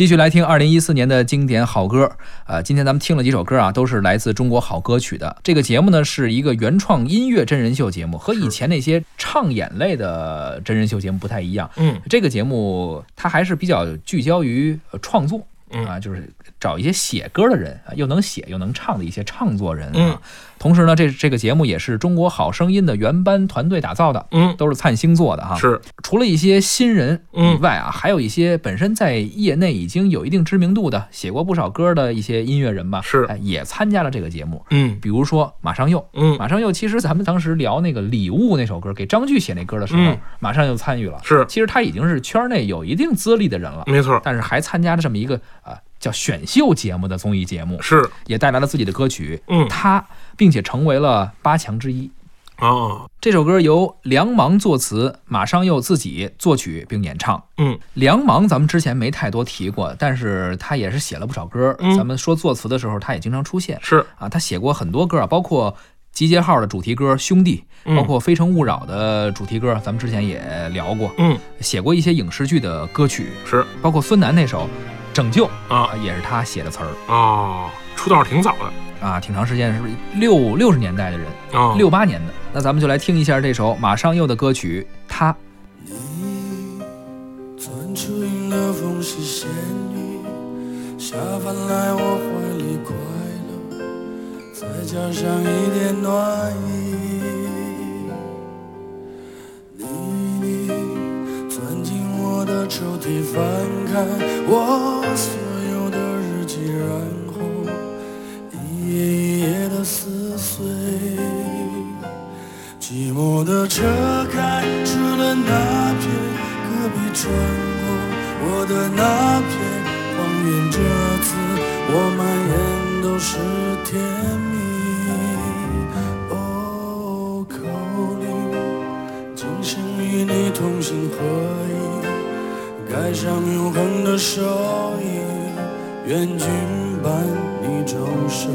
继续来听二零一四年的经典好歌。呃，今天咱们听了几首歌啊，都是来自中国好歌曲的。这个节目呢是一个原创音乐真人秀节目，和以前那些唱演类的真人秀节目不太一样。嗯这个节目它还是比较聚焦于呃创作。嗯啊，就是找一些写歌的人，啊又能写又能唱的一些唱作人啊。嗯同时呢，这这个节目也是中国好声音的原班团队打造的，嗯，都是灿星做的哈。是除了一些新人以嗯外啊，还有一些本身在业内已经有一定知名度的、写过不少歌的一些音乐人吧，是哎也参加了这个节目。嗯比如说马上又，嗯马上又其实咱们当时聊那个《礼物》那首歌，给张炬写那歌的时候，嗯马上佑参与了。是其实他已经是圈内有一定资历的人了，没错，但是还参加了这么一个呃叫选秀节目的综艺节目，是也带来了自己的歌曲，嗯他并且成为了八强之一。哦这首歌由梁芒作词，马上又自己作曲并演唱。嗯梁芒咱们之前没太多提过，但是他也是写了不少歌。嗯咱们说作词的时候，他也经常出现是啊。他写过很多歌啊，包括集结号的主题歌《兄弟》，嗯包括《非诚勿扰》的主题歌，咱们之前也聊过。嗯写过一些影视剧的歌曲，是包括孙楠那首《拯救》啊也是他写的词儿啊，出道挺早的啊，挺长时间，是不是六六十年代的人，啊，六八年的。那咱们就来听一下这首马上又的歌曲《他》。你钻出云的缝隙仙女，下凡来我怀里快乐，再加上一点暖意。抽屉，翻开我所有的日记，然后一页一页的撕碎。寂寞的车开出了那片隔壁穿过我的那片荒原，这次我满眼都是甜蜜。哦，口令，今生与你同心合一，盖上永恒的手印，愿君伴你终生。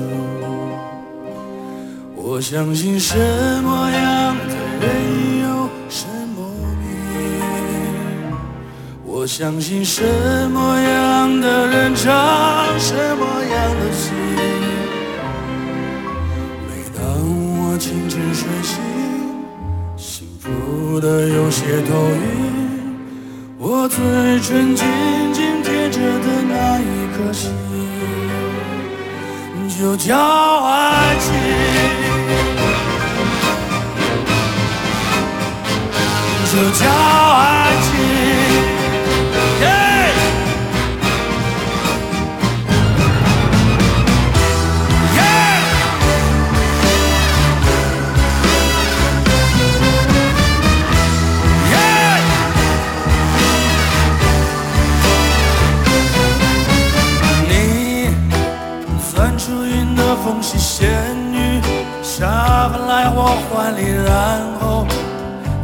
我相信什么样的人有什么命，我相信什么样的人唱什么样的戏。每当我清晨睡醒，幸福的有些头晕，我嘴唇紧紧贴着的那一颗心。就叫爱情，就叫爱缝隙，仙女下凡来我怀里，然后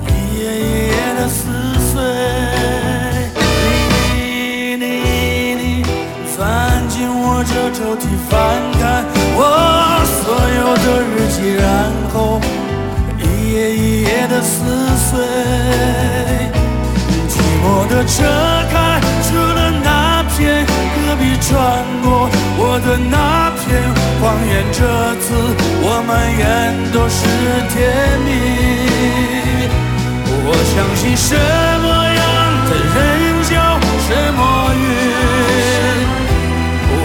一页一页的撕碎。你你你你钻进我这抽屉，翻开我所有的日记，然后一页一页的撕碎。寂寞的车开出了那片戈壁，穿过我的那谎言。这次我满眼都是甜蜜。我相信什么样的人有什么运，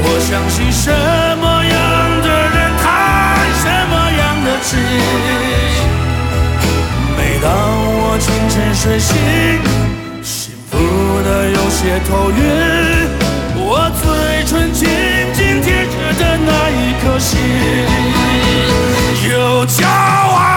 我相信什么样的人谈什么样的情。每当我清晨睡醒，幸福的有些头晕，我嘴唇紧那一颗心，有骄傲